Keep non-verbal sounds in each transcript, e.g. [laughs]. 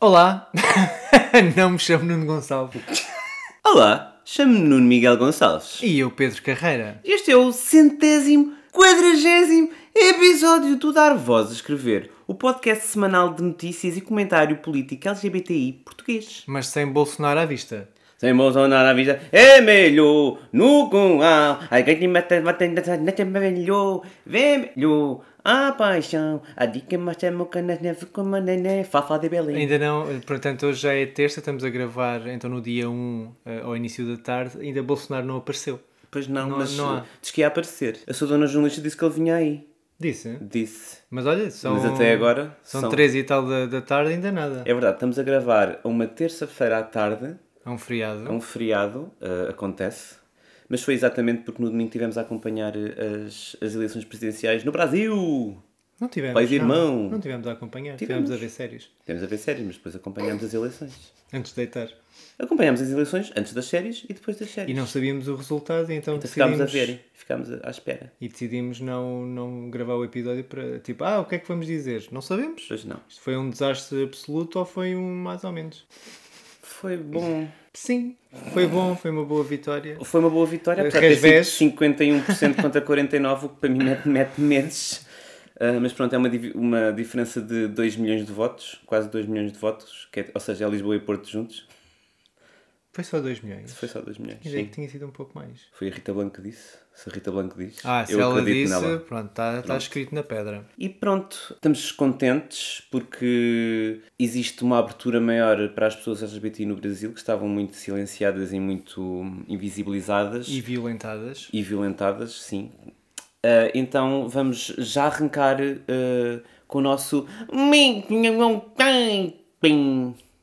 Olá, não me chamo Nuno Gonçalves. Olá, chamo-me Nuno Miguel Gonçalves. E eu, Pedro Carreira. Este é o centésimo, quadragésimo episódio do Dar Voz a Escrever, o podcast semanal de notícias e comentário político LGBTI português. Mas sem Bolsonaro à vista. Sem Bolsonaro à vista, é melhor, no com a, te mata, mata, mata, melhor, vem melhor, a paixão, a dica neve, como a nenê, fafá de Belém. Ainda não, portanto, hoje já é terça, estamos a gravar, então no dia 1, eh, ao início da tarde, ainda Bolsonaro não apareceu. Pois não, Não- mas não há. diz que ia aparecer. A sua dona jornalista disse que ele vinha aí. Disse. Disse. Mas olha, são. Mas até agora São, são- 13 e tal da, da tarde, ainda nada. É verdade, estamos a gravar a uma terça-feira à tarde, É um feriado. é um feriado, eh, acontece, mas foi exatamente porque no domingo tivemos a acompanhar eh, as, as eleições presidenciais no Brasil. Não tivemos. Pais e não. irmão. Não tivemos a acompanhar, Tivemos. tivemos a ver séries. Tivemos a ver séries, mas depois acompanhámos as eleições. Antes de deitar. Acompanhámos as eleições antes das séries e depois das séries. E não sabíamos o resultado, então, Então ficámos decidimos... a ver, ficámos à espera. E decidimos não, não gravar o episódio para tipo, ah, o que é que vamos dizer? Não sabemos. Pois não. Isto foi um desastre absoluto ou foi um mais ou menos? Foi bom. Sim, foi bom, foi uma boa vitória. Foi uma boa vitória, apesar de ter Resvés. sido 51% contra 49%, o que para mim mete, mete meses. Ah, mas pronto, é uma, uma diferença de 2 milhões de votos, quase 2 milhões de votos, que é- ou seja, é Lisboa e Porto juntos. Foi só 2 milhões. Foi só 2 milhões. Sim. que tinha sido um pouco mais. Foi a Rita Blanco que disse. Se a Rita Blanco diz, Ah, se eu ela acredito disse, nela. pronto, está tá escrito na pedra. E pronto, estamos contentes porque existe uma abertura maior para as pessoas LGBT no Brasil que estavam muito silenciadas e muito invisibilizadas E violentadas. e violentadas, sim. Ah, então vamos já arrancar ah, com o nosso.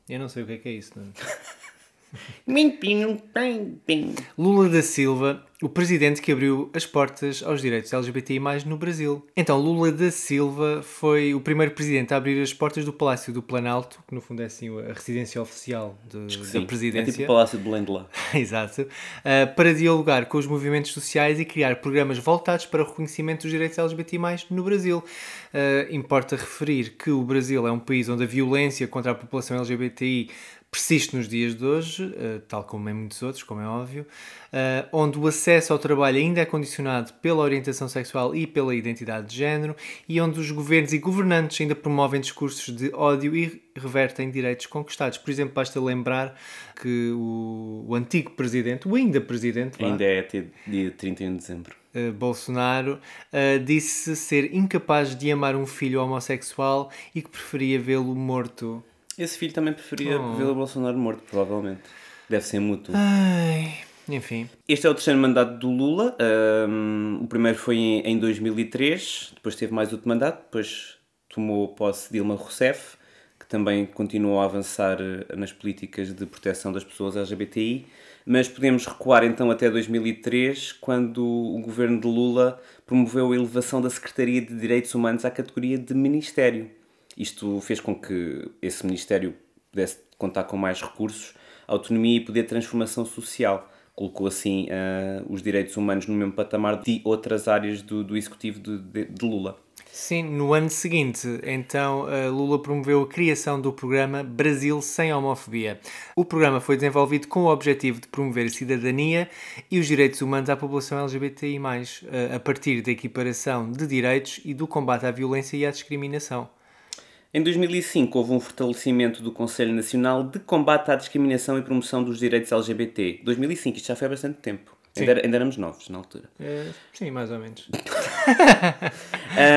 Eu não sei o que é que é isso, não é? [laughs] Lula Lula da Silva, o presidente que abriu as portas aos direitos LGBTI no Brasil. Então, Lula da Silva foi o primeiro presidente a abrir as portas do Palácio do Planalto, que no fundo é assim a residência oficial de- da É presidência. tipo o Palácio de Belém de lá. [laughs] Exato. Uh, para dialogar com os movimentos sociais e criar programas voltados para o reconhecimento dos direitos LGBTI no Brasil. Uh, importa referir que o Brasil é um país onde a violência contra a população LGBTI persiste nos dias de hoje, uh, tal como em muitos outros, como é óbvio, uh, onde o acesso ao trabalho ainda é condicionado pela orientação sexual e pela identidade de género e onde os governos e governantes ainda promovem discursos de ódio e revertem direitos conquistados. Por exemplo, basta lembrar que o, o antigo presidente, o ainda presidente, Ainda é até dia 31 de dezembro. eh, Bolsonaro, eh, disse ser incapaz de amar um filho homossexual e que preferia vê-lo morto. Esse filho também preferia Oh. vê-lo Bolsonaro morto, provavelmente. Deve ser mútuo. Ai, enfim. Este é o terceiro mandato do Lula. Ahm, o primeiro foi em, em 2003, depois teve mais outro mandato, depois tomou posse Dilma Rousseff, que também continuou a avançar eh, nas políticas de proteção das pessoas LGBTI. Mas podemos recuar então até 2003, quando o governo de Lula promoveu a elevação da Secretaria de Direitos Humanos à categoria de Ministério. Isto fez com que esse Ministério pudesse contar com mais recursos, autonomia e poder de transformação social. Colocou assim ah, os direitos humanos no mesmo patamar de outras áreas do, do executivo de, de- de Lula. Sim, no ano seguinte, então, eh, Lula promoveu a criação do programa Brasil Sem Homofobia. O programa foi desenvolvido com o objetivo de promover a cidadania e os direitos humanos à população LGBTI+, eh, a partir da equiparação de direitos e do combate à violência e à discriminação. Em 2005 houve um fortalecimento do Conselho Nacional de Combate à Discriminação e Promoção dos Direitos LGBT. 2005, isto já foi há bastante tempo. Ainda, ainda éramos novos na altura. Eh, sim, mais ou menos. [laughs] [laughs]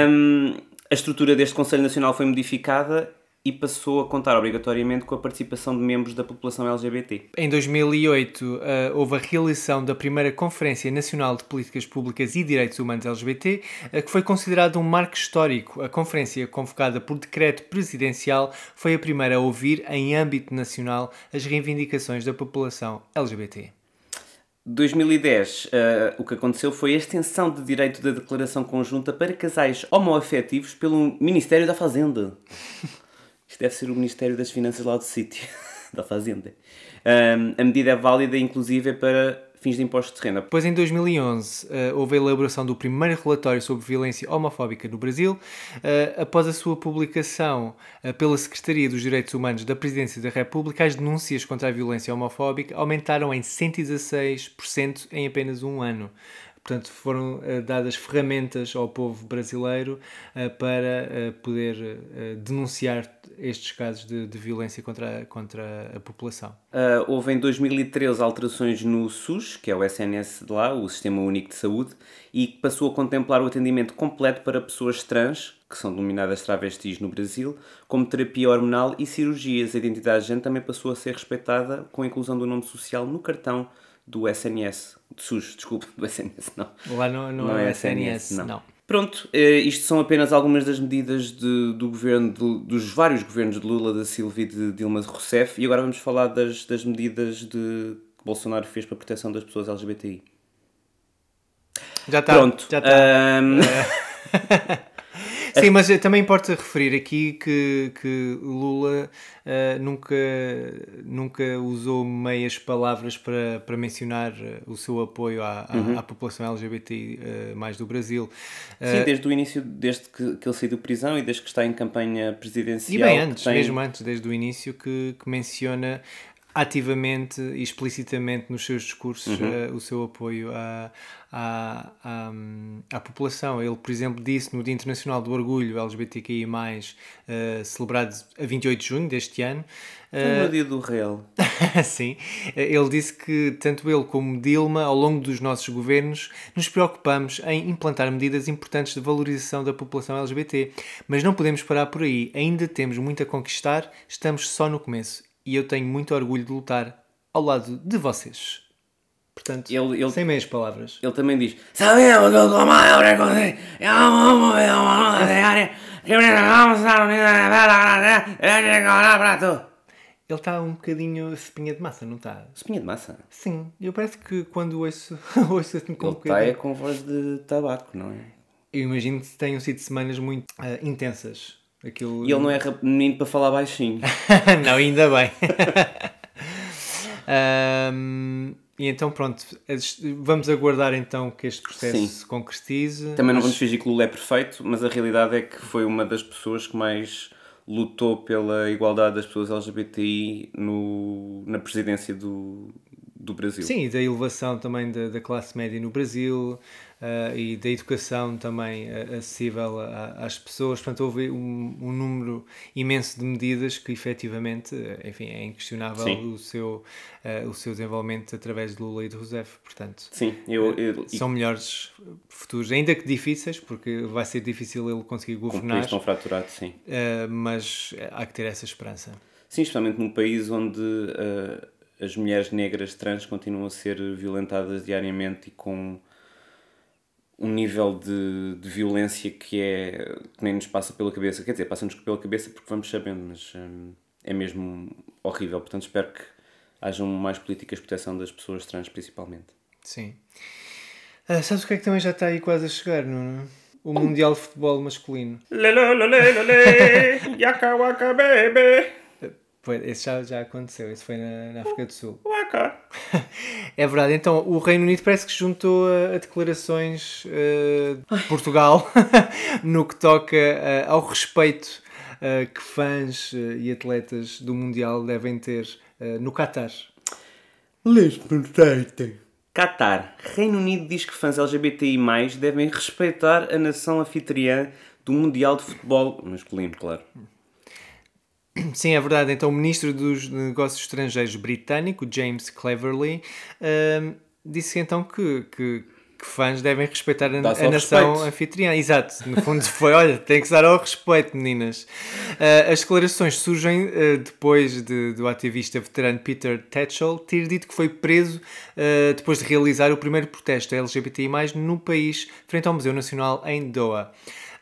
Hum, a estrutura deste Conselho Nacional foi modificada e passou a contar obrigatoriamente com a participação de membros da população LGBT. Em 2008, eh, houve a realização da primeira Conferência Nacional de Políticas Públicas e Direitos Humanos LGBT, eh, que foi considerado um marco histórico. A conferência, convocada por decreto presidencial, foi a primeira a ouvir, em âmbito nacional, as reivindicações da população LGBT. 2010, uh, o que aconteceu foi a extensão de direito da declaração conjunta para casais homoafetivos pelo Ministério da Fazenda. Isto deve ser o Ministério das Finanças lá do sítio, [laughs] da Fazenda. Um, a medida é válida, inclusive, para fins de impostos de renda. Depois, em 2011, uh, houve a elaboração do primeiro relatório sobre violência homofóbica no Brasil. Uh, após a sua publicação uh, pela Secretaria dos Direitos Humanos da Presidência da República, as denúncias contra a violência homofóbica aumentaram em 116% em apenas um ano. Portanto, foram uh, dadas ferramentas ao povo brasileiro uh, para uh, poder denunciar estes casos de, de, violência contra, contra a população. houve em 2013 alterações no SUS, que é o SNS de lá, o Sistema Único de Saúde, e que passou a contemplar o atendimento completo para pessoas trans, que são denominadas travestis no Brasil, como terapia hormonal e cirurgias. A identidade de género também passou a ser respeitada com a inclusão do nome social no cartão do SNS, de SUS, desculpe, [laughs] do SNS, não. Lá não, não, não é, é SNS, não. não. Pronto, eh, isto são apenas algumas das medidas de, do governo, de, dos vários governos de Lula da Silva e de Dilma Rousseff, e agora vamos falar das, das medidas de, que Bolsonaro fez para a proteção das pessoas LGBTI. Já está. Pronto. Já está. Um... É. [laughs] Sim, mas também importa referir aqui que, que Lula uh, nunca, nunca usou meias palavras para, para mencionar eh, o seu apoio à, uhum. à, à, população LGBT uh, mais do Brasil. Sim, desde o início, desde que, que ele saiu da prisão e desde que está em campanha presidencial. E bem antes, tem... mesmo antes, desde o início, que, que menciona ativamente e explicitamente nos seus discursos uhum. uh, o seu apoio à, à, à, à, população. Ele, por exemplo, disse no Dia Internacional do Orgulho LGBTQI, uh, celebrado a 28 de junho deste ano. Uh, no dia do real. [laughs] Sim, ele disse que tanto ele como Dilma, ao longo dos nossos governos, nos preocupamos em implantar medidas importantes de valorização da população LGBT. Mas não podemos parar por aí, ainda temos muito a conquistar, estamos só no começo e eu tenho muito orgulho de lutar ao lado de vocês. Portanto, ele, ele, sem meias palavras. Ele também diz: Sabemos que o comando é. Ele está um bocadinho espinha de massa, não está? Espinha de massa? Sim, eu parece que quando ouço, ouço assim com Ele um está é com voz de tabaco, não é? Eu imagino que tenham sido semanas muito uh, intensas. Aquilo... E ele não é menino para falar baixinho. não, ainda bem. um, e então, pronto, vamos aguardar então que este processo Sim. se concretize. Também não vamos fingir que o Lula é perfeito, mas a realidade é que foi uma das pessoas que mais lutou pela igualdade das pessoas LGBTI no, na presidência do, do Brasil. Sim, e da elevação também da, da classe média no Brasil uh, e da educação também uh, acessível a, às pessoas. Portanto, houve um, um, número imenso de medidas que efetivamente, enfim, é inquestionável o seu, uh, o seu desenvolvimento através de Lula e de Rousseff. Portanto, Sim, eu, eu, são melhores futuros, ainda que difíceis, porque vai ser difícil ele conseguir governar. estão fraturados, sim. mas há que ter essa esperança. Sim, especialmente num país onde as mulheres negras trans continuam a ser violentadas diariamente e com um nível de, de violência que é que nem nos passa pela cabeça. Quer dizer, passa-nos pela cabeça porque vamos sabendo, mas hum, é mesmo horrível. Portanto, espero que hajam mais políticas de proteção das pessoas trans, principalmente. Sim. Uh, sabes o que é que também já está aí quase a chegar, não O oh. Mundial de Futebol Masculino. Lele, [laughs] yaka, waka, baby. Esse já, já aconteceu, esse foi na, na África do Sul. [laughs] é verdade, então o Reino Unido parece que se juntou a, a declarações uh, de Portugal [laughs] no que toca uh, ao respeito uh, que fãs e atletas do Mundial devem ter no Qatar. Respeitei. Qatar. Reino Unido diz que fãs LGBTI devem respeitar a nação anfitriã do Mundial de Futebol masculino, claro. Sim, é verdade. Então, o ministro dos Negócios Estrangeiros britânico, James Cleverly, uh, disse então que, que que fãs devem respeitar a, a nação respeito. anfitriã. Exato, no fundo [laughs] foi, olha, tem que dar ao respeito, meninas. Ah, as declarações surgem ah, depois de- do ativista veterano Peter Tatchell ter dito que foi preso ah, depois de realizar o primeiro protesto LGBTI+, no país, frente ao Museu Nacional em Doha.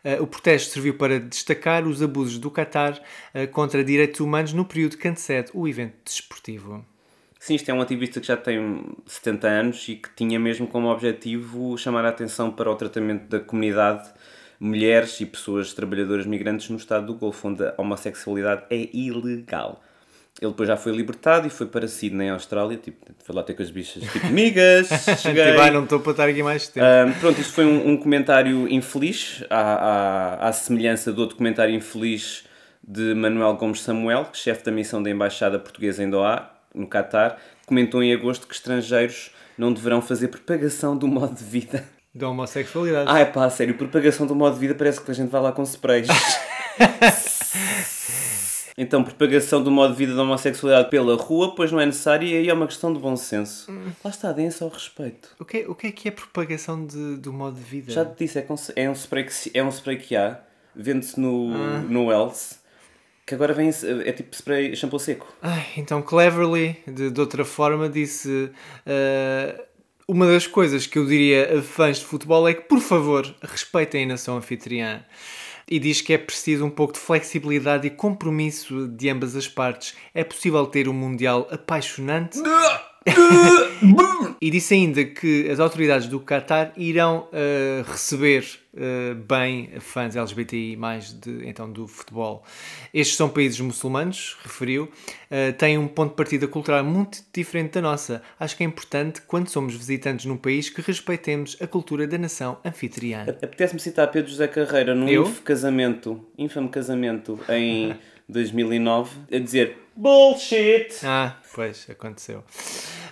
Uh, o protesto serviu para destacar os abusos do Qatar uh, contra direitos humanos no período que antecede o evento desportivo. Sim, isto é um ativista que já tem 70 anos e que tinha mesmo como objetivo chamar a atenção para o tratamento da comunidade, mulheres e pessoas trabalhadoras migrantes no estado do Golfo, onde a homossexualidade é ilegal. Ele depois já foi libertado e foi para Sydney, Austrália, tipo, foi lá ter com as bichas, tipo, migas, [laughs] cheguei. Tipo, "Ah, não estou para estar aqui mais tempo. Ahm, pronto, isto foi um, um comentário infeliz, à, à, à semelhança do outro comentário infeliz de Manuel Gomes Samuel, chefe da missão da Embaixada Portuguesa em Doha, no Catar, comentou em agosto que estrangeiros não deverão fazer propagação do modo de vida. Da homossexualidade. Ai pá, a sério, propagação do modo de vida parece que a gente vai lá com sprays. [laughs] Então, propagação do modo de vida da homossexualidade pela rua, pois não é necessário e aí é uma questão de bom senso. Lá está, deem-se ao respeito. O, que, é- o que é que é propagação de- do modo de vida? Já te disse, é, é um spray que, é um spray que há, vende-se no, no Wells, que agora vem, é tipo spray shampoo seco. Ai, então, Cleverly, de, de outra forma, disse: ah, Uma das coisas que eu diria a fãs de futebol é que, por favor, respeitem a nação anfitriã. E diz que é preciso um pouco de flexibilidade e compromisso de ambas as partes. É possível ter um Mundial apaixonante. [laughs] E disse ainda que as autoridades do Qatar irão ah, receber ah, bem fãs LGBTI mais de, então, do futebol. Estes são países muçulmanos, referiu, ah, têm um ponto de partida cultural muito diferente da nossa. Acho que é importante, quando somos visitantes num país, que respeitemos a cultura da nação anfitriã. Apetece-me citar Pedro José Carreira num casamento, infame casamento em [laughs] 2009, a dizer Bullshit! Ah, pois, aconteceu.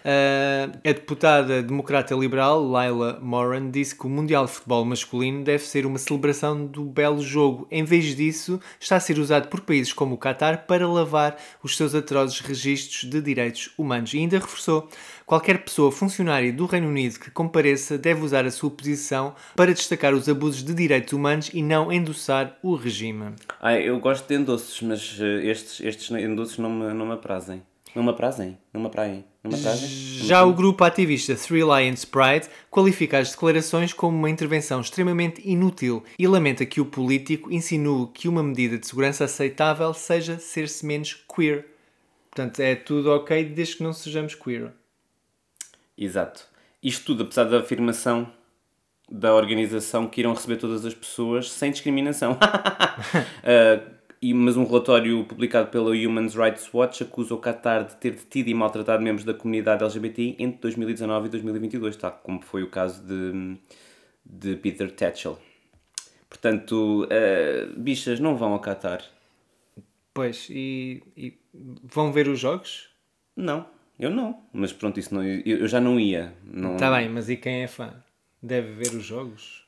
Ah, a deputada democrata liberal, Laila Moran, disse que o Mundial de Futebol masculino deve ser uma celebração do belo jogo. Em vez disso, está a ser usado por países como o Qatar para lavar os seus atrozes registros de direitos humanos. E ainda reforçou: qualquer pessoa funcionária do Reino Unido que compareça deve usar a sua posição para destacar os abusos de direitos humanos e não endossar o regime. Ai, eu gosto de endoces, mas eh, estes, estes endoces não me, não me aprazem. Não me aprazem? Não me apraem? Não me aprazem? Já o grupo ativista Three Lions Pride qualifica as declarações como uma intervenção extremamente inútil e lamenta que o político insinue que uma medida de segurança aceitável seja ser-se menos queer. Portanto, é tudo ok desde que não sejamos queer. Exato. Isto tudo, apesar da afirmação da organização que irão receber todas as pessoas sem discriminação. [laughs] Ah, e, mas um relatório publicado pela Human Rights Watch acusa o Qatar de ter detido e maltratado membros da comunidade LGBTI entre 2019 e 2022, tal como foi o caso de, de Peter Tatchell. Portanto, ah, bichas, não vão ao Qatar. Pois, e, e vão ver os jogos? Não, eu não. Mas pronto, isso não, eu, eu já não ia. Não... Está bem, mas e quem é fã? Deve ver os jogos?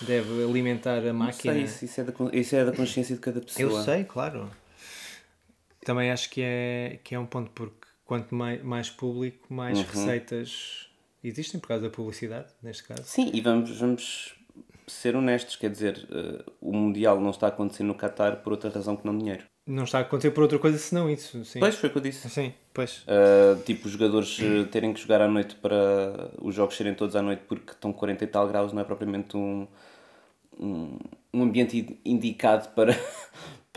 Deve alimentar a máquina? sei, isso, isso é da, isso é da consciência de cada pessoa. Eu sei, claro. Também acho que é, que é um ponto, porque quanto mais, mais público, mais receitas existem por causa da publicidade, neste caso. Sim, e vamos, vamos ser honestos, quer dizer, eh, o Mundial não está a acontecer no Qatar por outra razão que não dinheiro. Não está a acontecer por outra coisa senão isso. Sim. Pois, foi o que eu disse. Sim, pois. Uh, tipo, os jogadores uh, terem que jogar à noite para os jogos serem todos à noite porque estão 40 e tal graus não é propriamente um, um, um ambiente in- indicado para,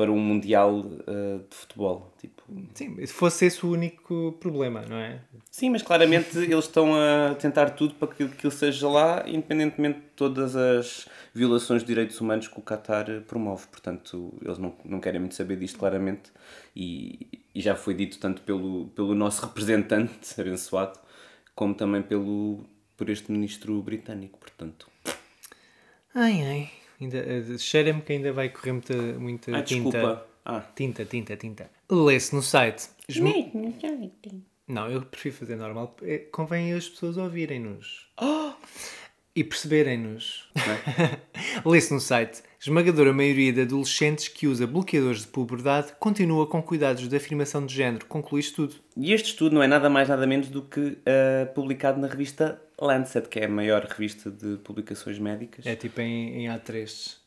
para um Mundial uh, de futebol. Tipo, Sim, se fosse esse o único problema, não é? Sim, mas claramente [laughs] eles estão a tentar tudo para que aquilo seja lá, independentemente de todas as violações de direitos humanos que o Qatar promove. Portanto, eles não, não querem muito saber disto claramente e, e já foi dito tanto pelo, pelo nosso [laughs] representante abençoado, como também pelo, por este ministro britânico. Portanto, Ai, ai. Ainda, eh, Cheira-me que ainda vai correr muita, muita ah, tinta. desculpa. Ah, Tinta, tinta, tinta. Lê-se no site. Esmo- Não, eu prefiro fazer normal. É, Convém as pessoas ouvirem-nos. E perceberem-nos. [laughs] Lê-se no site. Esmagadora maioria de adolescentes que usa bloqueadores de puberdade continua com cuidados de afirmação de género. Conclui tudo. E este estudo não é nada mais nada menos do que ah, publicado na revista Lancet, que é a maior revista de publicações médicas. É tipo em, em A3.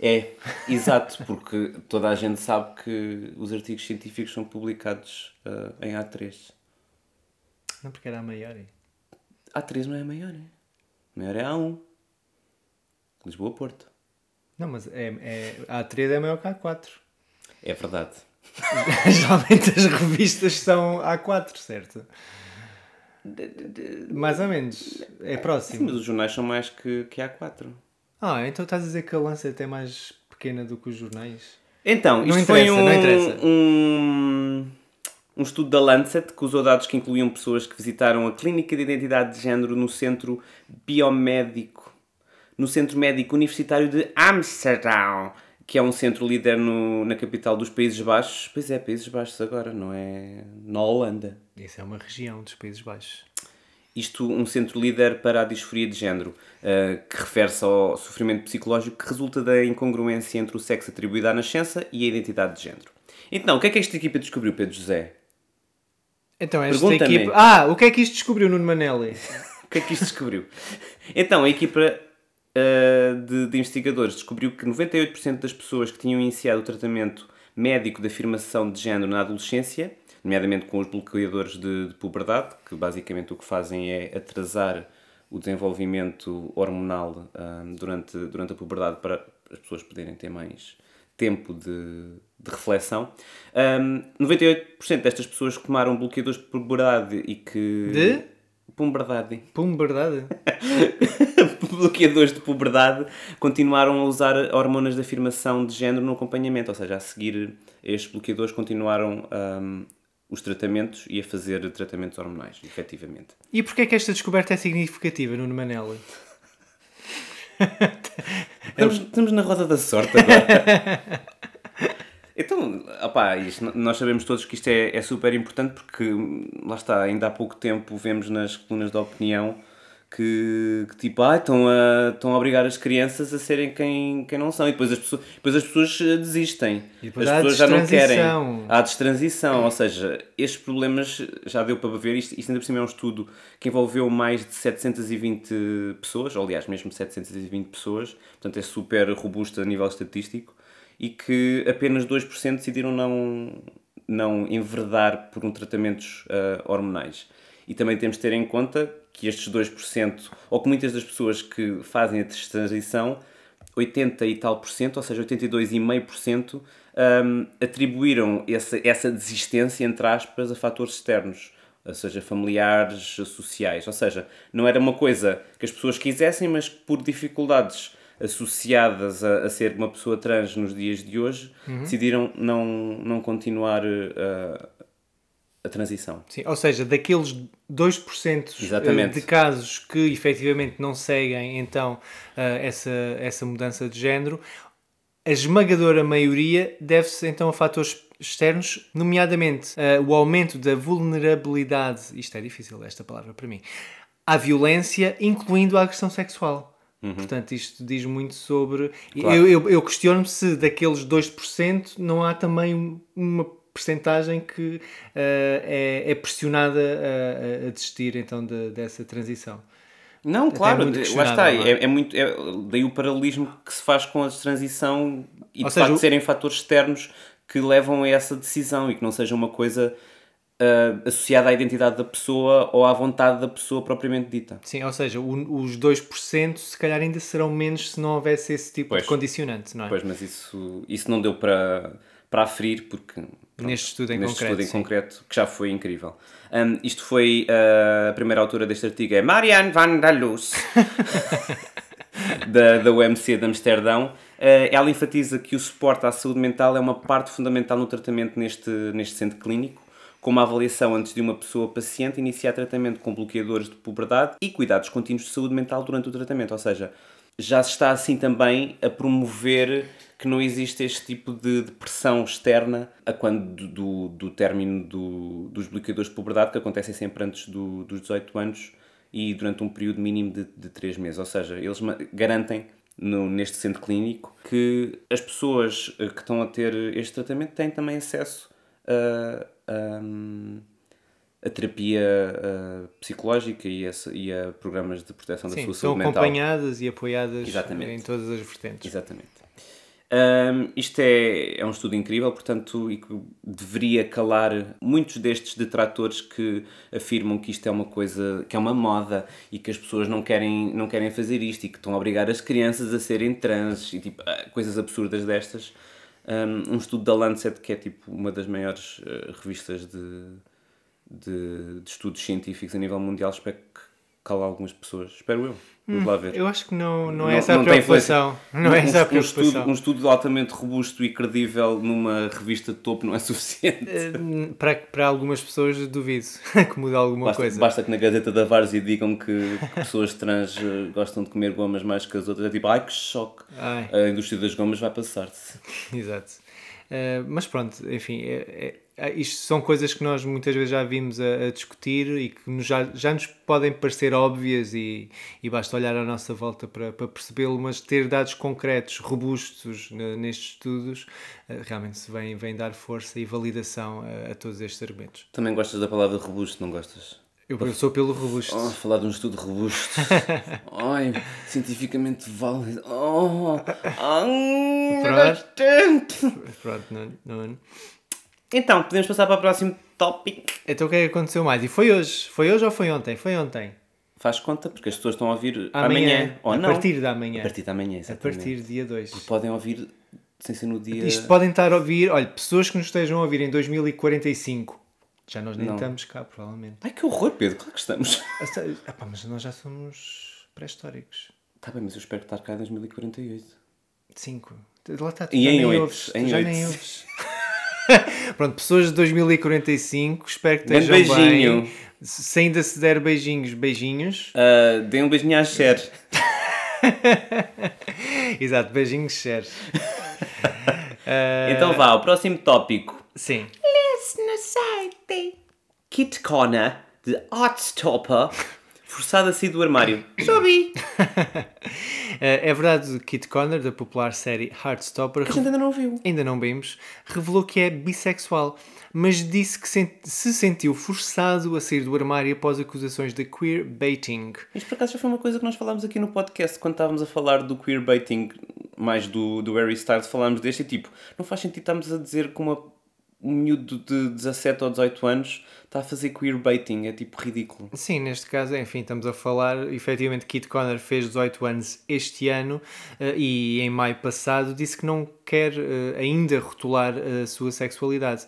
É, exato, porque toda a gente sabe que os artigos científicos são publicados ah, em A3. Não, porque era a maior. é? A3 não é a maior, é? Maior é a A1. Lisboa-Porto. Não, mas é, é, a A3 é maior que a A4. É verdade. [laughs] Geralmente as revistas são A4, certo? Mais ou menos. É Sim, próximo. mas os jornais são mais que, que A4. Ah, então estás a dizer que a Lancet é mais pequena do que os jornais? Então, Não isto foi interessa, um, não interessa. um, um estudo da Lancet que usou dados que incluíam pessoas que visitaram a Clínica de Identidade de Género no Centro Biomédico, no Centro Médico Universitário de Amsterdão, que é um centro líder no- na capital dos Países Baixos. Pois é, Países Baixos agora, não é na Holanda. Isso é uma região dos Países Baixos. Isto, um centro líder para a disforia de género, eh, que refere-se ao sofrimento psicológico que resulta da incongruência entre o sexo atribuído à nascença e a identidade de género. Então, o que é que esta equipa descobriu, Pedro José? Então, esta equipa. Ah, o que é que isto descobriu, Nuno Manelli? [laughs] O que é que isto descobriu? então, a equipa eh, de, de investigadores descobriu que 98% das pessoas que tinham iniciado o tratamento médico de afirmação de género na adolescência, nomeadamente com os bloqueadores de, de puberdade, que basicamente o que fazem é atrasar o desenvolvimento hormonal ah, durante, durante a puberdade para as pessoas poderem ter mais tempo de, de reflexão. Um, 98% destas pessoas que tomaram bloqueadores de puberdade e que... De? Puberdade. [laughs] Pum, verdade? bloqueadores de puberdade continuaram a usar hormonas de afirmação de género no acompanhamento, ou seja, a seguir estes bloqueadores continuaram hum, os tratamentos e a fazer tratamentos hormonais, efetivamente. E porquê é que esta descoberta é significativa, Nuno Manelli? [laughs] Estamos, estamos na roda da sorte agora. [laughs] Então, opá, isto, nós sabemos todos que isto é, é super importante porque, lá está, ainda há pouco tempo vemos nas colunas de opinião que, que tipo, ah, estão a, estão a obrigar as crianças a serem quem, quem não são e depois as pessoas, depois as pessoas eh, desistem. E depois as pessoas já não querem. Há destransição, ou seja, estes problemas já deu para ver, isto, isto ainda por cima é um estudo que envolveu mais de 720 pessoas, ou, aliás, mesmo 720 pessoas, portanto é super robusto a nível estatístico, e que apenas 2% decidiram não, não enverdar por um tratamentos ah, hormonais. E também temos de ter em conta que estes 2%, ou que muitas das pessoas que fazem a transição, 80 e tal por cento, ou seja, 82,5%, hum, atribuíram essa, essa desistência, entre aspas, a fatores externos, ou seja, familiares, sociais. Ou seja, não era uma coisa que as pessoas quisessem, mas que por dificuldades associadas a, a ser uma pessoa trans nos dias de hoje, decidiram não, não continuar uh, a transição. Sim, ou seja, daqueles 2% Exatamente. de casos que efetivamente não seguem então eh, essa, essa mudança de género, a esmagadora maioria deve-se então a fatores externos, nomeadamente eh, o aumento da vulnerabilidade, isto é difícil esta palavra para mim, à violência, incluindo a agressão sexual. Portanto, isto diz muito sobre. Claro. Eu, eu, eu questiono-me se daqueles 2% não há também uma percentagem que eh, é, é pressionada a, a- a desistir então de- dessa transição. Não, claro, lá está. é? É, é muito, é, daí o paralelismo que se faz com a transição e Ou de seja, facto o- serem fatores externos que levam a essa decisão e que não seja uma coisa ah, associada à identidade da pessoa ou à vontade da pessoa propriamente dita. Sim, ou seja, o- os 2% se calhar ainda serão menos se não houvesse esse tipo Pois. de condicionante, não é? Pois, mas isso, isso não deu para, para aferir porque pronto, Neste estudo em neste concreto, estudo em sim. concreto, que já foi incrível. Um, isto foi ah, a primeira autora deste artigo é Marianne van der Loos [laughs] da, da UMC de Amsterdão. Ah, ela enfatiza que o suporte à saúde mental é uma parte fundamental no tratamento neste, neste centro clínico, com uma avaliação antes de uma pessoa paciente iniciar tratamento com bloqueadores de puberdade e cuidados contínuos de saúde mental durante o tratamento. Ou seja, já se está assim também a promover que não existe este tipo de, de pressão externa a quando do, do, do término do- dos bloqueadores de puberdade, que acontecem sempre antes do- dos 18 anos, e durante um período mínimo de, de 3 meses. Ou seja, eles garantem no- neste centro clínico que as pessoas eh, que estão a ter este tratamento têm também acesso a, a, a terapia eh, psicológica e a, e a programas de proteção da Sim, sua são saúde mental. acompanhadas e apoiadas Exatamente. em todas as vertentes. Exatamente. Ahm, isto é, é um estudo incrível, portanto, e que deveria calar muitos destes detratores que afirmam que isto é uma coisa, que é uma moda e que as pessoas não querem, não querem fazer isto e que estão a obrigar as crianças a serem trans e tipo, ah, coisas absurdas destas. Um, um estudo da Lancet, que é tipo uma das maiores eh, revistas de, de, de estudos científicos a nível mundial, espero que cala algumas pessoas. Espero eu. Vamos lá ver. Eu acho que não, não é Não- essa a preocupação. Não é um, essa a um preocupação. estudo, um estudo altamente robusto e credível numa revista de topo não é [laughs] suficiente. Eh, Para, para algumas pessoas duvido [laughs] que mude alguma Basta, coisa. basta que na Gazeta da Várzea digam que, que pessoas trans eh, gostam de comer gomas mais que as outras. É tipo, ai que choque. Ai. A indústria das gomas vai passar-se. [laughs] Exato. Eh, mas pronto, enfim, é- é- isto são coisas que nós muitas vezes já vimos a, a discutir e que nos- já, já nos podem parecer óbvias e, e basta olhar à nossa volta para, para percebê-lo, mas ter dados concretos, robustos ne- nestes estudos, eh, realmente se vem, vem dar força e validação a, a todos estes argumentos. Também gostas da palavra robusto, não gostas? Eu, eu sou pelo robusto. Oh, falar de um estudo robusto. [laughs] Ai, cientificamente válido. Oh, ai, Pronto. Pronto, não, não- Então, podemos passar para o próximo tópico. Então o que é que aconteceu mais? E foi hoje? Foi hoje ou foi ontem? Foi ontem. Faz conta, porque as pessoas estão a ouvir amanhã. ou a não. partir da manhã. A partir da manhã, A exatamente. partir do dia 2. Podem ouvir sem ser no dia. Isto podem estar a ouvir, olha, pessoas que nos estejam a ouvir em 2045. Já nós nem Não. estamos cá, provavelmente. Ai que horror, Pedro, claro que estamos. [laughs] Esta- Epá, mas nós já somos pré-históricos. Tá bem, mas eu espero estar cá em 2048. 5. Lá está, tu E já em nem oito, ouves. em já oito. nem ouves. [laughs] Pronto, pessoas de 2045, espero que Grande estejam beijinho. bem. Se ainda se der beijinhos, beijinhos. Ah, Deem um beijinho à Cher. [laughs] Exato, beijinhos, share. Eh, [laughs] Então vá, o próximo tópico. Sim. Kit Connor, de Heartstopper, forçado a sair do armário. Soube! [laughs] Eh, é verdade, Kit Connor, da popular série Heartstopper, A gente ainda não ouviu. ainda não vimos, revelou que é bissexual, mas disse que se sentiu forçado a sair do armário após acusações de queerbaiting. Isto por acaso já foi uma coisa que nós falámos aqui no podcast quando estávamos a falar do queerbaiting, mais do, do Harry Styles, falámos deste e tipo, não faz sentido estarmos a dizer que uma, um miúdo de 17 ou 18 anos está a fazer queerbaiting, é tipo ridículo. Sim, neste caso, enfim, estamos a falar, efetivamente, Kit Connor fez 18 anos este ano eh, e em maio passado disse que não quer eh, ainda rotular a sua sexualidade.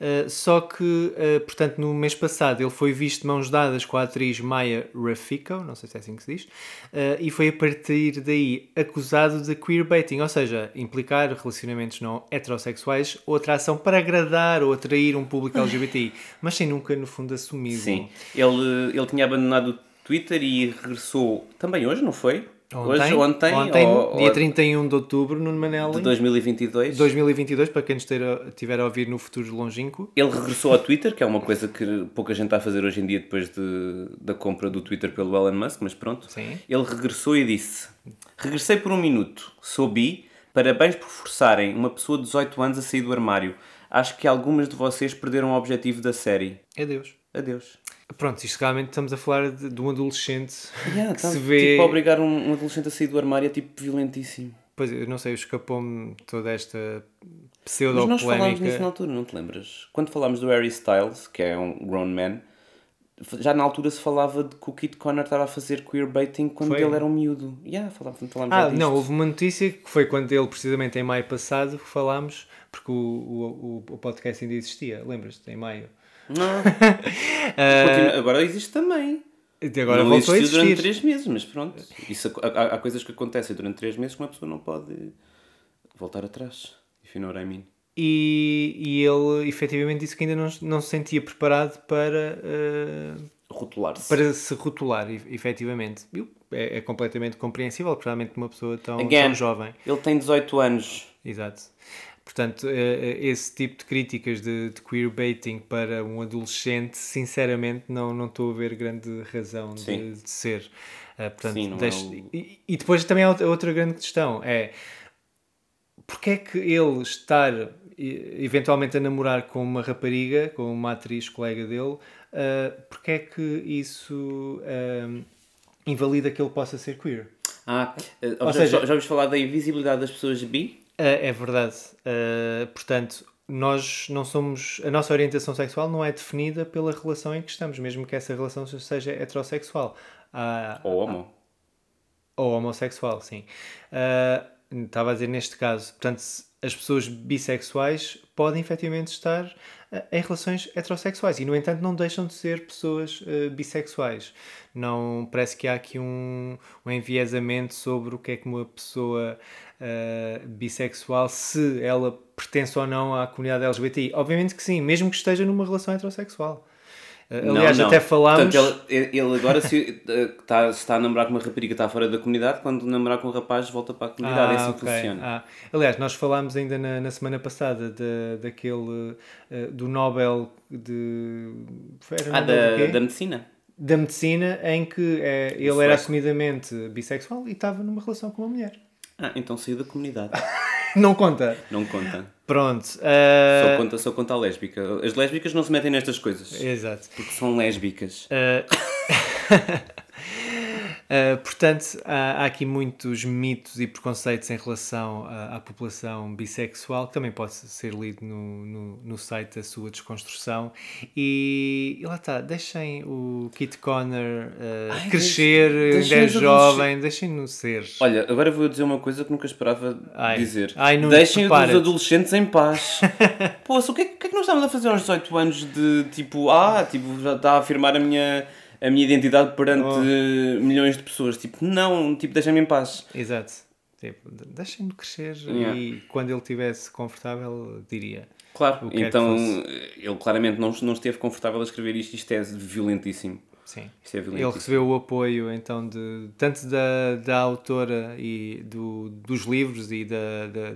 Eh, só que, eh, portanto, no mês passado ele foi visto de mãos dadas com a atriz Maya Rafiko, não sei se é assim que se diz, eh, e foi a partir daí acusado de queerbaiting, ou seja, implicar relacionamentos não heterossexuais ou atração para agradar ou atrair um público [laughs] LGBTI, mas sem nunca, no fundo, assumido. Sim, ele, ele tinha abandonado o Twitter e regressou também hoje, não foi? Hoje, ontem, ontem ou, dia ou 31 de outubro, no Manelli. de 2022. 2022, para quem estiver a ouvir no futuro longínquo. Ele regressou ao Twitter, que é uma coisa que pouca gente está a fazer hoje em dia depois de, da compra do Twitter pelo Elon Musk, mas pronto. Sim. Ele regressou e disse: Regressei por um minuto, sou bi, parabéns por forçarem uma pessoa de 18 anos a sair do armário. Acho que algumas de vocês perderam o objetivo da série. Adeus. Adeus. Pronto, isto realmente estamos a falar de, de um adolescente [laughs] Yeah, que tá- se vê. Tipo, obrigar um, um adolescente a sair do armário é tipo violentíssimo. Pois eu não sei, escapou-me toda esta Mas nós falámos nisso na pseudo-polémica. altura, não te lembras? Quando falámos do Harry Styles, que é um grown man, já na altura se falava de que o Kit Connor estava a fazer queerbaiting quando Foi? ele era um miúdo. Yeah, falámos, falámos Ah, não, houve uma notícia que foi quando ele, precisamente em maio passado, falámos, porque o, o, o, o podcast ainda existia, lembras-te? Em maio. Não. [laughs] Agora existe também. E agora não voltou a existiu durante existir. três meses, mas pronto. Isso, há, há- coisas que acontecem durante três meses que uma pessoa não pode voltar atrás. If you know what I mean. E, e ele efetivamente disse que ainda não, não se sentia preparado para, eh, Rotular-se. para se rotular, efetivamente. É, é completamente compreensível, principalmente de uma pessoa tão, Again. tão jovem. Ele tem 18 anos. Exato. Portanto, eh, eh, esse tipo de críticas de, de queerbaiting para um adolescente, sinceramente, não não estou a ver grande razão de, de ser. Eh, portanto, Sim, não é o- e, e depois também há outra- grande questão, é porque é que ele estar eventualmente a namorar com uma rapariga, com uma atriz colega dele, uh, porque é que isso um, invalida que ele possa ser queer? Ah, Ou já, seja- já, já falar da invisibilidade das pessoas bi? Uh, é verdade. Uh, portanto, nós não somos. A nossa orientação sexual não é definida pela relação em que estamos, mesmo que essa relação seja heterossexual. Há- Ou homo? Ou homossexual, sim. Ah, estava a dizer neste caso. Portanto, as pessoas bissexuais podem efetivamente estar ah, em relações heterossexuais e, no entanto, não deixam de ser pessoas ah, bissexuais. Não parece que há aqui um, um enviesamento sobre o que é que uma pessoa ah, bissexual, se ela pertence ou não à comunidade LGBTI. Obviamente que sim, mesmo que esteja numa relação heterossexual. Ah, aliás, Não, não. até falámos. Portanto, ele, ele agora se, eh, está, se está a namorar com uma rapariga está fora da comunidade, quando namorar com um rapaz volta para a comunidade. é assim que ok. funciona. Ah, aliás, nós falámos ainda na, na semana passada da, daquele eh, do Nobel de Ah, da, da medicina. Da medicina em que eh, ele era assumidamente bissexual e estava numa relação com uma mulher. Ah, então saiu da comunidade. [laughs] Não conta. Não conta. Pronto. Só eh, conta, só conta a lésbica. As lésbicas não se metem nestas coisas. Exato. Porque são lésbicas. Uh, [laughs] portanto, há, há aqui muitos mitos e preconceitos em relação à, à população bissexual, que também pode ser lido no, no, no site da sua desconstrução. E, e lá está, deixem o Kit Connor uh, Ai, crescer, ainda é jovem, deixem-no ser. Olha, agora vou dizer uma coisa que nunca esperava Ai. dizer. Ai, Nuno, Deixem os adolescentes em paz. [laughs] Poxa, o que, é, o que é que nós estamos a fazer aos 18 anos de tipo, ah, tipo, já está a afirmar a minha, a minha identidade perante Oh. milhões de pessoas? Tipo, não, tipo, deixem-me em paz. Exato. Tipo, de- deixem-no crescer Yeah. e quando ele estivesse confortável, diria. Claro, então ele claramente não, não esteve confortável a escrever isto. Isto é violentíssimo. Sim. Isto é Ele recebeu o apoio então de tanto da, da autora e do, dos livros e da, da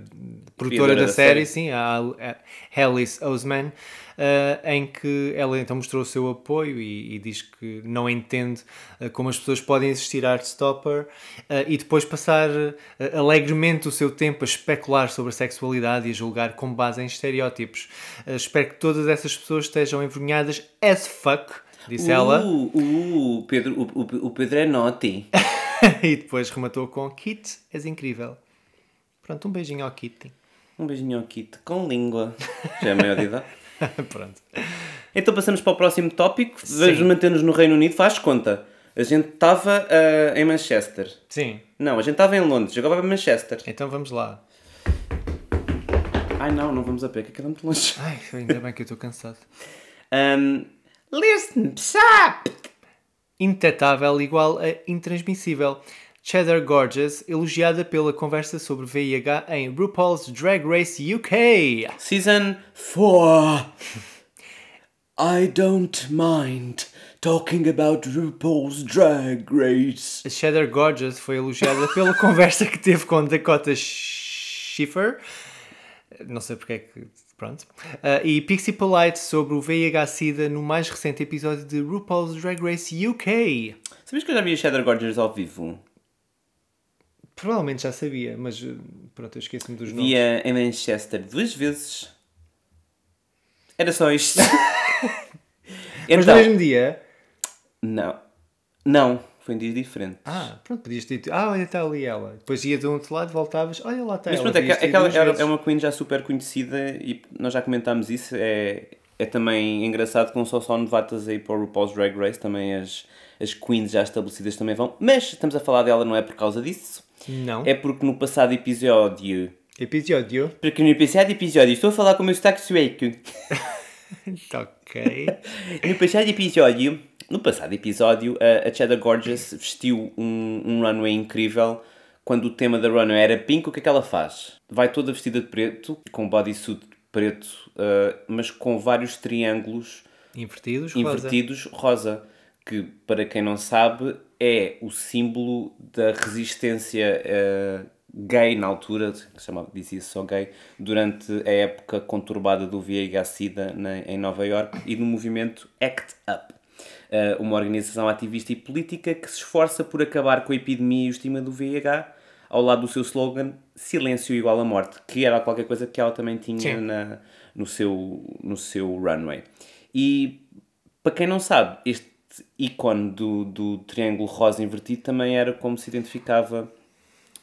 produtora Criadora da, da série, série. sim, a, a Alice Oseman, eh, em que ela então mostrou o seu apoio e, e diz que não entende eh, como as pessoas podem existir a Heartstopper eh, e depois passar alegremente o seu tempo a especular sobre a sexualidade e a julgar com base em estereótipos. Espero que todas essas pessoas estejam envergonhadas as fuck, disse ela. Uh, uh, Pedro, o, o, o Pedro é naughty. [laughs] e depois rematou com Kit, és incrível. Pronto, um beijinho ao Kitty. Um beijinho ao Kit, com língua. Já é maior de idade. [laughs] Pronto. Então passamos para o próximo tópico. Vamos manter-nos no Reino Unido. Faz conta. A gente estava ah, em Manchester. Sim, Não, a gente estava em Londres. Agora vai para Manchester. então vamos lá. Ai não, não vamos a pé, que é muito longe. Ai, ainda bem que eu estou cansado. [laughs] Um, listen, stop! Indetetável igual a intransmissível. Cheddar Gorgeous, elogiada pela conversa sobre VIH em RuPaul's Drag Race UK. Season 4. I don't mind talking about RuPaul's Drag Race. A Cheddar Gorgeous foi elogiada pela [laughs] conversa que teve com Dakota Schiffer. Não sei porque é que. Pronto. Ah, e Pixie Polite sobre o VIH-Sida no mais recente episódio de RuPaul's Drag Race UK. Sabias que eu já vi a Cheddar Gorgeous ao vivo? Provavelmente já sabia, mas eh, pronto, eu esqueço-me dos nomes. Via em Manchester duas vezes. Era só isto. [laughs] Mas então, no mesmo dia. não. Não, foi em dias diferentes. Ah, pronto, podias ter dito. Ah, olha, está ali ela. Depois ia de um outro lado, voltavas. Olha lá está Mas ela. pronto, é ter é, era- é uma Queen já super conhecida e nós já comentámos isso. É, é também engraçado que não são só novatas aí para o RuPaul's Drag Race, também as, as Queens já estabelecidas também vão. Mas estamos a falar dela não é por causa disso. Não. É porque no passado episódio. Episódio. Porque no passado episódio. Estou a falar com o meu sotaque sueco. [laughs] ok. No passado episódio. No passado episódio, a, a Cheddar Gorgeous vestiu um, um runway incrível. Quando o tema da runway era pink, o que é que ela faz? Vai toda vestida de preto, com bodysuit preto, uh, mas com vários triângulos Invertidos, rosa. invertidos rosa. Que, para quem não sabe, é o símbolo da resistência uh, gay na altura, chamava, dizia só gay, durante a época conturbada do VIH-Sida em Nova York e do movimento ACT UP, uma organização ativista e política que se esforça por acabar com a epidemia e o estigma do VIH ao lado do seu slogan Silêncio igual à morte, que era qualquer coisa que ela também tinha Sim. na, no, seu, no seu runway. E para quem não sabe, este ícone do, do triângulo rosa invertido também era como se identificava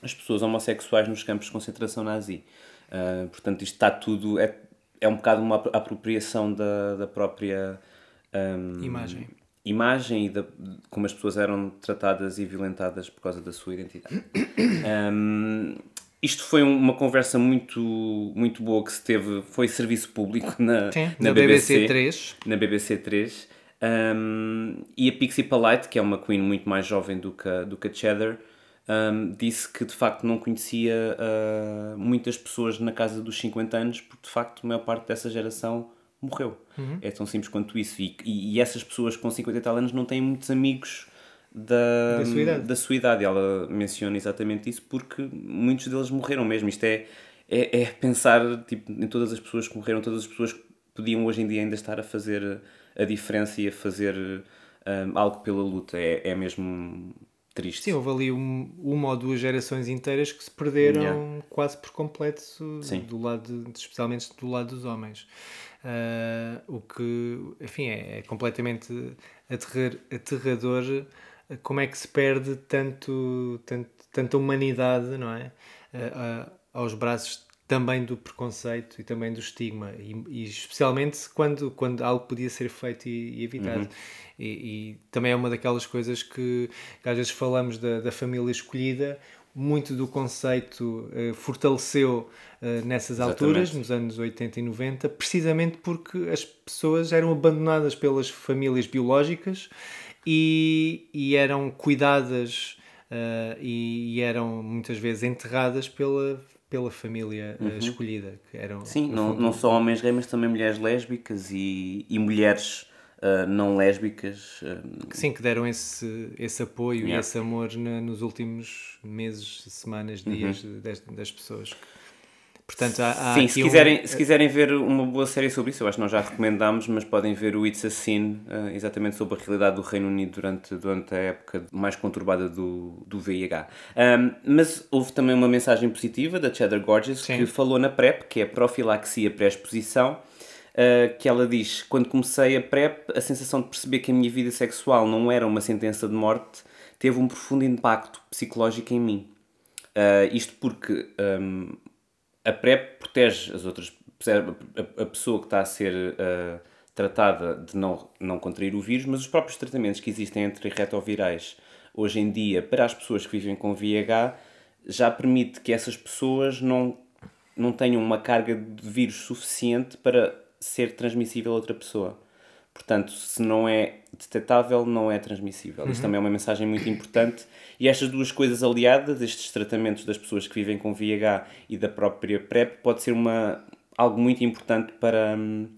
as pessoas homossexuais nos campos de concentração nazi. Ah, portanto, isto está tudo. É, é um bocado uma apro- apropriação da, da própria ahm, Imagem. Imagem e da, como as pessoas eram tratadas e violentadas por causa da sua identidade. [coughs] Ahm, isto foi um- uma conversa muito, muito boa que se teve, foi serviço público [laughs] na, Sim, na, na BBC, BBC 3. Na BBC 3. Um, e a Pixie Polite, que é uma queen muito mais jovem do que, a- do que a Cheddar, um, disse que de facto não conhecia uh, muitas pessoas na casa dos 50 anos, porque de facto a maior parte dessa geração morreu. É tão simples quanto isso. E, e, e essas pessoas com 50 e tal anos não têm muitos amigos da, Da sua idade. da sua idade. Ela menciona exatamente isso porque muitos deles morreram mesmo. Isto é, é, é pensar tipo, em todas as pessoas que morreram, todas as pessoas que podiam hoje em dia ainda estar a fazer a diferença e a fazer um, algo pela luta. É, é mesmo triste. Sim, houve ali um- uma ou duas gerações inteiras que se perderam Yeah. quase por completo, Sim. do lado, especialmente do lado dos homens. Ah, o que, enfim, é, é completamente aterrar- aterrador eh, como é que se perde tanto, tanto, tanta humanidade, não é? Ah, ah, aos braços também do preconceito e também do estigma e, e especialmente quando, quando algo podia ser feito e, e evitado e, e também é uma daquelas coisas que, que às vezes falamos da, da família escolhida muito do conceito eh, fortaleceu eh, nessas alturas, Exatamente. nos anos 80 e 90, precisamente porque as pessoas eram abandonadas pelas famílias biológicas e, e eram cuidadas eh, e, e eram muitas vezes enterradas pela, pela família eh, escolhida. Que eram, Uhum. Sim, não, fundo, não só homens gays, mas também mulheres lésbicas e, e mulheres ah, não lésbicas. ah, Sim, que deram esse, esse apoio e Yeah. esse amor na- nos últimos meses, semanas, dias das, das pessoas. Portanto, há, há Sim, se um- quiserem, se quiserem ver uma boa série sobre isso, eu acho que nós já recomendámos, mas podem ver o It's a Sin, eh, exatamente sobre a realidade do Reino Unido durante, durante a época mais conturbada do, do VIH. Ahm, mas houve também uma mensagem positiva da Cheddar Gorgeous Sim. que falou na PrEP, que é a profilaxia pré-exposição, eh, que ela diz: Quando comecei a PrEP, a sensação de perceber que a minha vida sexual não era uma sentença de morte teve um profundo impacto psicológico em mim. Ah, isto porque hum, a PrEP protege as outras a, pessoa que está a ser ah, tratada de não, não contrair o vírus, mas os próprios tratamentos que existem antirretrovirais hoje em dia para as pessoas que vivem com VIH já permite que essas pessoas não, não tenham uma carga de vírus suficiente para ser transmissível a outra pessoa. Portanto, se não é detectável, não é transmissível. Isto também é uma mensagem muito importante. E estas duas coisas aliadas, estes tratamentos das pessoas que vivem com VIH e da própria PrEP, pode ser uma, algo muito importante para, hum,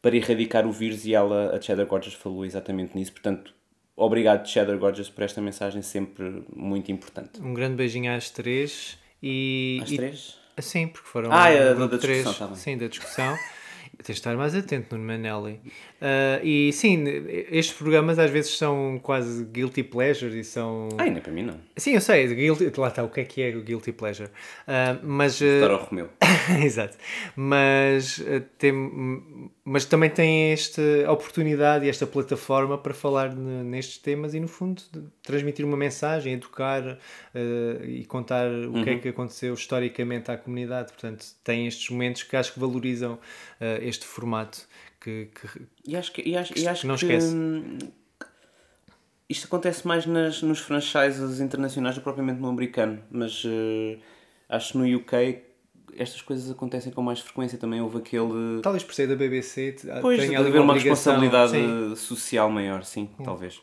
para erradicar o vírus. E ela, a Cheddar Gorgeous, falou exatamente nisso. Portanto, obrigado, Cheddar Gorgeous, por esta mensagem sempre muito importante. Um grande beijinho às três. E, Às e- três? Sim, porque foram Ah, é, da- da de três. discussão, tá. Sim, da discussão. [laughs] Tens de estar mais atento no Manelli. Ah, e sim, estes programas às vezes são quase guilty pleasure e são. Ah, nem para mim não. Sim, eu sei, guilty... lá está o que é que é o guilty pleasure. Ah, mas. ah, Estar ao Romeu. [laughs] Exato. Mas, tem, mas também tem esta oportunidade e esta plataforma para falar ne- nestes temas e, no fundo, transmitir uma mensagem, educar eh, e contar o que é que aconteceu historicamente à comunidade. Portanto, tem estes momentos que acho que valorizam este formato. Que, que- E acho que, e acho, e acho não que, esquece. hum, isto acontece mais nas, nos franchises internacionais do que propriamente no americano, mas eh, acho que no UK estas coisas acontecem com mais frequência. Também houve aquele. talvez por ser da BBC, te- Pois, ali haver uma obrigação, responsabilidade sim. social maior, sim, talvez.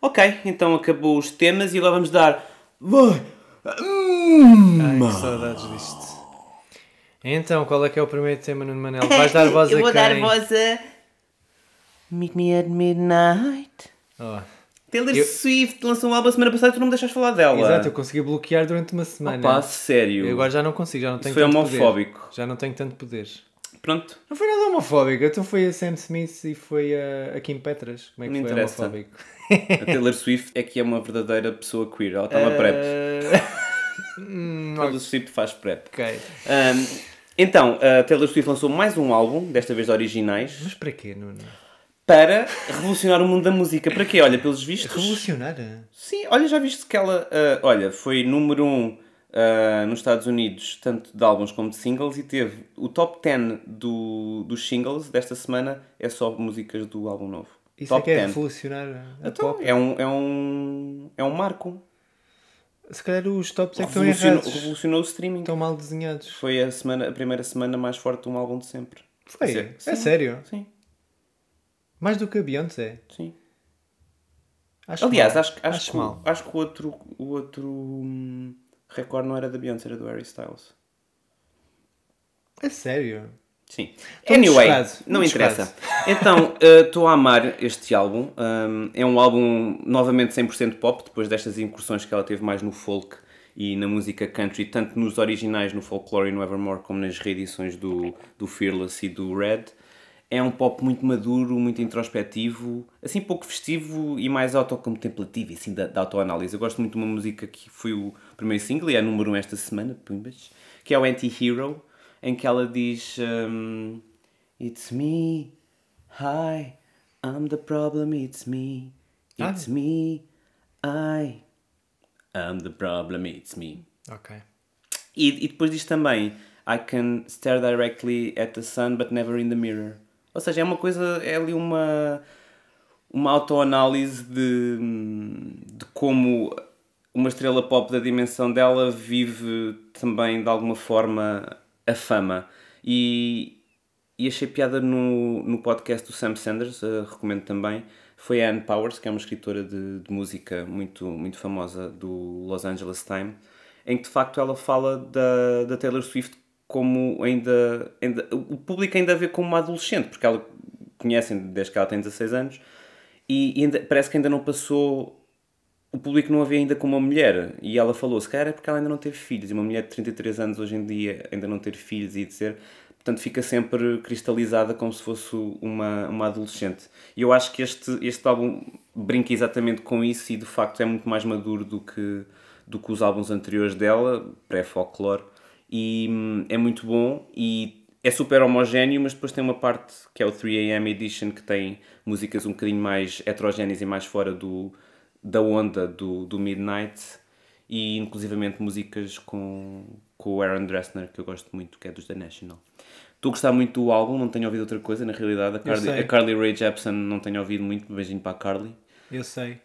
Ok, então acabou os temas e agora vamos dar. Vai! Ai, que saudades disto. Então, qual é que é o primeiro tema, Nuno Manel? [laughs] Vais dar voz Eu a vou quem? dar voz a. Meet me at midnight. Oh, Taylor Eu- Swift lançou um álbum a semana passada e tu não me deixaste falar dela. Exato, eu consegui bloquear durante uma semana. Opa, sério. Eu agora já não consigo, já não tenho foi tanto homofóbico. poder. Já não tenho tanto poder. Pronto. Não foi nada homofóbico, então foi a Sam Smith e foi a, a Kim Petras. Como é que Não foi interessa. homofóbico? A Taylor Swift é que é uma verdadeira pessoa queer. Ela está uma prep. Eh, [laughs] hum, Taylor Swift faz prep. ok. Um, então, a Taylor Swift lançou mais um álbum, desta vez de originais, Mas para quê, Nuno? para revolucionar o mundo da música. Para quê? Olha, pelos vistos. Revolucionar? Sim, olha, já viste que ela, ah, olha, foi número 1 um, ah, nos Estados Unidos, tanto de álbuns como de singles, e teve o top 10 do, dos singles desta semana é só músicas do álbum novo. Isso top é que é 10. revolucionar a Então, pop? é um, é um, é um marco. Se calhar os tops é que estão errados. revolucionou o streaming. Estão mal desenhados. Foi a, semana, a primeira semana mais forte de um álbum de sempre. Foi? Dizer, É sim, sério? Sim, Mais do que a Beyoncé? sim. Acho Aliás, mal. acho, que- acho, Acho que, mal. acho que o outro, o outro hum, recorde não era da Beyoncé, era do Harry Styles. É sério? Sim. Estou anyway, não interessa. [laughs] Então, eh, estou a amar este álbum. Um, é um álbum novamente 100% pop, depois destas incursões que ela teve mais no folk e na música country, tanto nos originais, no Folklore e no Evermore, como nas reedições do, do Fearless e do Red. É um pop muito maduro, muito introspectivo, assim pouco festivo e mais autocontemplativo, assim da, da autoanálise. Eu gosto muito de uma música que foi o primeiro single e é número 1 esta semana, que é o Anti-Hero, em que ela diz um, It's me, hi, I'm the problem, it's me, it's Ah. me, I, I'm the problem, it's me. Ok. E, e depois diz também I can stare directly at the sun but never in the mirror. Ou seja, é uma coisa, é ali uma, uma autoanálise de, de como uma estrela pop da dimensão dela vive também de alguma forma a fama. E, e achei piada no, no podcast do Sam Sanders, eh, recomendo também. Foi a Anne Powers, que é uma escritora de, de música muito, muito famosa do Los Angeles Times, em que de facto ela fala da, da Taylor Swift como ainda, ainda. O público ainda a vê como uma adolescente, porque ela conhecem desde que ela tem 16 anos e, e ainda, parece que ainda não passou. O público não a vê ainda como uma mulher. E ela falou: se calhar é porque ela ainda não teve filhos. E uma mulher de 33 anos hoje em dia ainda não ter filhos e dizer. Portanto, fica sempre cristalizada como se fosse uma, uma adolescente. E eu acho que este, este álbum brinca exatamente com isso e de facto é muito mais maduro do que, do que os álbuns anteriores dela, pré-folklore. E hum, é muito bom e é super homogéneo, mas depois tem uma parte que é o 3am Edition que tem músicas um bocadinho mais heterogéneas e mais fora do, da onda do, do Midnight e inclusivamente músicas com, com o Aaron Dressner que eu gosto muito, que é dos The National. Estou a gostar muito do álbum, não tenho ouvido outra coisa, na realidade. A Carly, a Carly Rae Jepsen não tenho ouvido muito, beijinho para a Carly. Eu sei.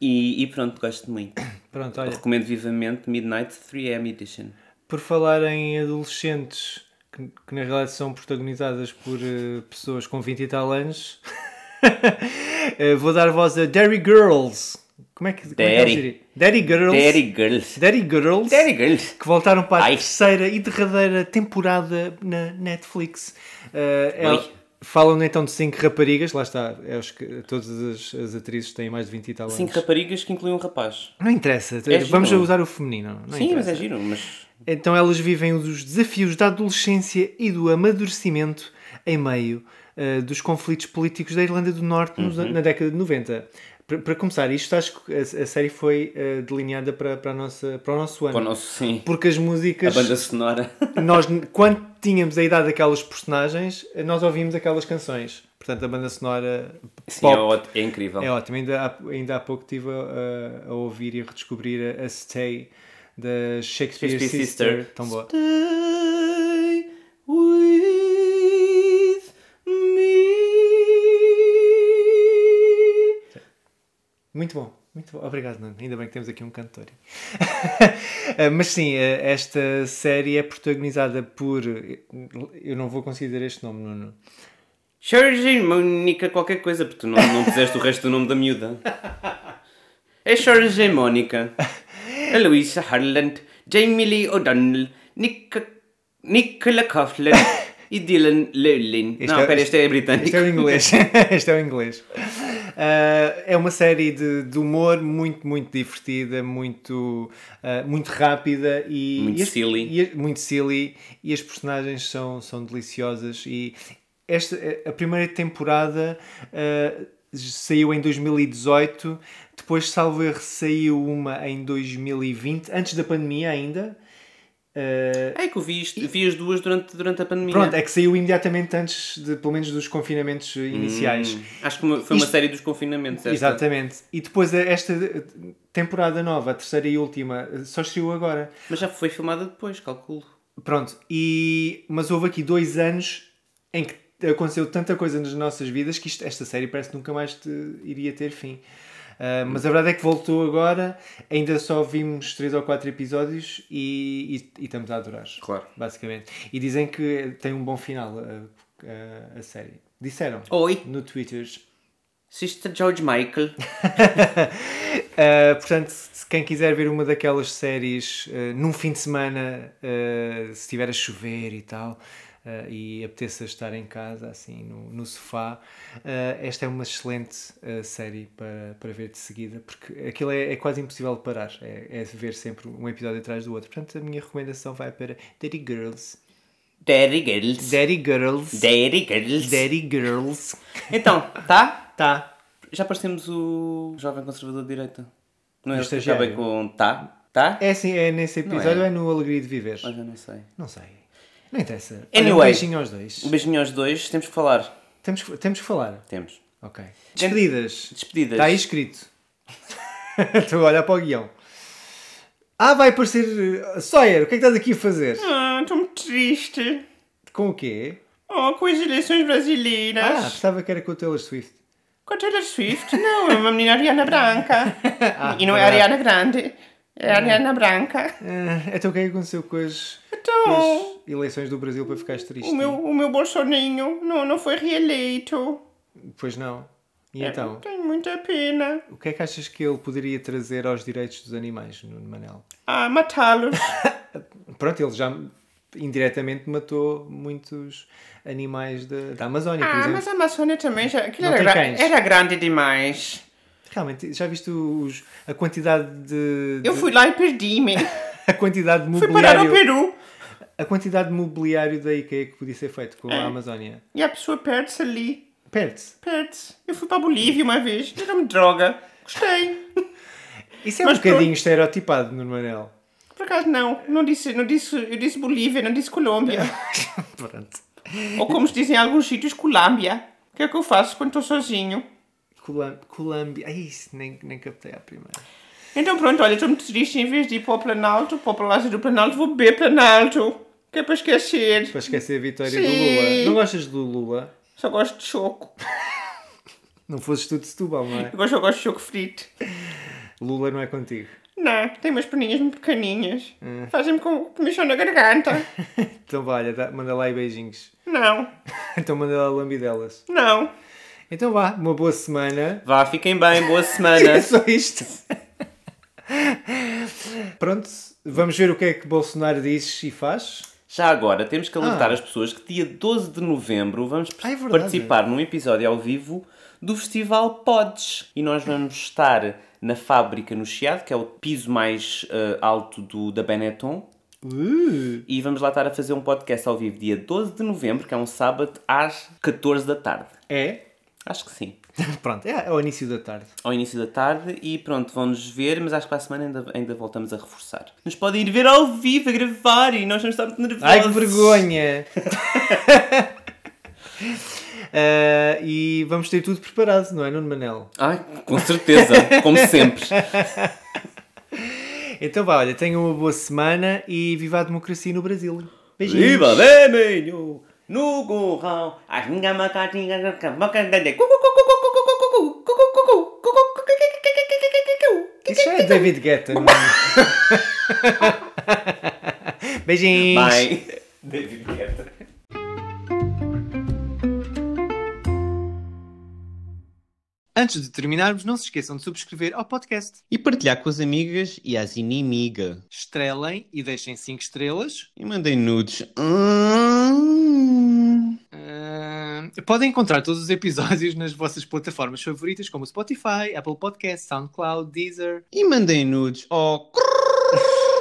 E, e pronto, gosto muito. [coughs] Pronto, olha. Recomendo vivamente Midnight 3am Edition. Por falar em adolescentes que, que na realidade são protagonizadas por eh, pessoas com 20 e tal anos, [laughs] [laughs] vou dar voz a Daddy Girls. Como é que, como é Daddy. diriam? Daddy Girls. Daddy Girls. Daddy Girls. Daddy Girls. que voltaram para a Ai. terceira e derradeira temporada na Netflix. Uh, falam então de cinco raparigas, lá está, é os que, todas as, as atrizes têm mais de 20 e tal anos. Cinco raparigas que incluem um rapaz. Não interessa, É vamos giro. usar o feminino. Sim, mas interessa. é giro, mas... Então elas vivem os desafios da adolescência e do amadurecimento em meio uh, dos conflitos políticos da Irlanda do Norte Uhum. na década de 90. Para, para começar, isto acho que a, a série foi uh, delineada para, para, a nossa, para o nosso ano. Para o nosso, sim. Porque as A músicas. banda sonora. [laughs] nós, quando tínhamos a idade daquelas personagens, nós ouvimos aquelas canções. Portanto, a banda sonora Sim, pop é, ótimo, é incrível. é ótima. Ainda há, ainda há pouco estive a, a ouvir e a redescobrir a, a Stay da Shakespeare, Shakespeare Sister. Sister. Tão boa. Stay with Muito bom. Muito bom. Obrigado, Nuno. Ainda bem que temos aqui um cantor. [laughs] Eh, Mas sim, eh, esta série é protagonizada por. Eu não vou conseguir dizer este nome, Nuno. Jorge Mónica qualquer coisa, porque tu não, não puseste o resto do nome da miúda. É Jorge Mónica. A Louisa Harland, Jamie Lee O'Donnell, Nick, Nicola Coughlan [laughs] e Dylan Lewlin. Este Não, é- espera, este é britânico. Este é o inglês. [laughs] este é o inglês. Uh, é uma série de, de humor muito, muito divertida, muito, uh, muito rápida e. Muito e as- silly. e muito silly. E as personagens são, são deliciosas. E esta, a primeira temporada uh, saiu em 2018. Depois, salvo erro, saiu uma em 2020, antes da pandemia ainda. Uh, É que eu vi, isto, vi as duas durante, durante a pandemia. Pronto, é que saiu imediatamente antes, de, pelo menos, dos confinamentos iniciais. Hum, acho que uma- foi uma Isto- série dos confinamentos. esta. Exatamente. E depois a- esta temporada nova, a terceira e última, só estreou agora. Mas já foi filmada depois, calculo. Pronto. E, mas houve aqui dois anos em que aconteceu tanta coisa nas nossas vidas que isto- esta série parece que nunca mais te- iria ter fim. Ah, mas a verdade é que voltou agora, ainda só vimos três ou quatro episódios e, e- e estamos a adorar. Claro. Basicamente. E dizem que tem um bom final a, a- a série. Disseram Oi, no Twitter. Sister George Michael. Uh, [laughs] portanto, se quem quiser ver uma daquelas séries uh, num fim de semana, uh, se estiver a chover e tal, uh, e apeteça estar em casa, assim, no, no sofá, uh, esta é uma excelente uh, série para, para ver de seguida, porque aquilo é, é quase impossível de parar, é, é ver sempre um episódio atrás do outro. Portanto, a minha recomendação vai para Daddy Girls. Daddy Girls. Daddy Girls. Daddy Girls. Daddy Girls. Então, tá? Tá. Já parecemos o jovem conservador de direita. Não é O estagiário. com tá? Tá? É assim, é nesse episódio é? ou é no Alegria de Viver? Mas eu não sei. Não sei. Não interessa. Olha, Anyway. Um beijinho aos dois. Um beijinho aos dois, temos que falar. Temos, que- temos que falar. Temos. Ok. Despedidas. Despedidas. Está aí escrito. [laughs] Estou a olhar para o guião. Ah, vai aparecer. uh, Sawyer, o que é que estás aqui a fazer? Ah, estou muito triste. Com o quê? Oh, com as eleições Ah, brasileiras. pensava que era com o Taylor Swift. Com a Taylor Swift? Não, é uma menina Ariana Branca. [laughs] e não é ah. Ariana Grande. É Ariana Branca. Ah, então o que é que aconteceu com as, Então, com as eleições do Brasil para ficares triste? o meu, o meu Bolsoninho não, não foi reeleito. Pois não. E É, então? Tenho muita pena. O que é que achas que ele poderia trazer aos direitos dos animais, Nuno Manel? Ah, matá-los. [laughs] Pronto, ele já indiretamente matou muitos animais da, da Amazónia, por Ah, exemplo. mas a Amazônia também já. Aquilo era, gra- era grande demais. Realmente, já viste os, a quantidade de, de- Eu fui lá e perdi-me. [laughs] a quantidade de Fui parar ao mobiliário Peru. a quantidade de mobiliário da IKEA que podia ser feito com É. a Amazónia. E a pessoa perde-se ali. Perde-se. Perde-se. Eu fui para a Bolívia uma vez. Deram-me droga. Gostei. Isso é Mas um bocadinho estereotipado no Manel. Por acaso não, não disse, não disse, eu disse Bolívia, não disse Colômbia. [laughs] Pronto. Ou como se dizem em alguns sítios, Colômbia. O que é que eu faço quando estou sozinho? Colômbia. Ai, isso nem, nem captei à primeira. Então pronto, olha, estou muito triste, em vez de ir para o Planalto, para o Palácio do Planalto, vou beber Planalto. Que é para esquecer. Para esquecer a vitória Sim. do Lula. Não gostas do Lula? Só gosto de choco. [laughs] Não fosses tu de Setúbal, não é? Eu eu gosto de choco frito. Lula não é contigo. Não, tem umas perninhas muito pequeninhas. Hum. Fazem-me com comichão na garganta. [laughs] Então vá, olha, manda lá aí beijinhos. Não, [laughs] Então manda lá lambidelas. não. Então vá, uma boa semana. Vá, fiquem bem, boa [laughs] É semana. só isto. Pronto, vamos ver o que é que Bolsonaro diz e faz. Já agora, temos que alertar Ah. as pessoas que dia 12 de novembro vamos Ah, é participar num episódio ao vivo do Festival Pods. E nós vamos estar na fábrica no Chiado, que é o piso mais eh, alto do, da Benetton. Uh, E vamos lá estar a fazer um podcast ao vivo dia 12 de novembro, que é um sábado, às 14 da tarde. é? Acho que sim. [laughs] Pronto, é ao início da tarde. Ao início da tarde e pronto, vão-nos ver, mas acho que para a semana ainda, ainda voltamos a reforçar. Nos podem ir ver ao vivo, a gravar e nós vamos estar muito nervosos. Ai que vergonha! Ah, [laughs] e vamos ter tudo preparado, não é, Nuno Manel? Ai, com certeza, como sempre. [laughs] Então vá, olha, tenham uma boa semana e viva a democracia no Brasil. Beijinhos. Viva vermelho no gorrão, as minhas macaquinhas Isso já é David Guetta. é? Beijinhos. Bye. David Guetta. Antes de terminarmos, não se esqueçam de subscrever ao podcast. E partilhar com as amigas e as inimigas. Estrelem e deixem 5 estrelas. E mandem nudes. Hum. Podem encontrar todos os episódios nas vossas plataformas favoritas, como Spotify, Apple Podcasts, SoundCloud, Deezer. E mandem nudes ao.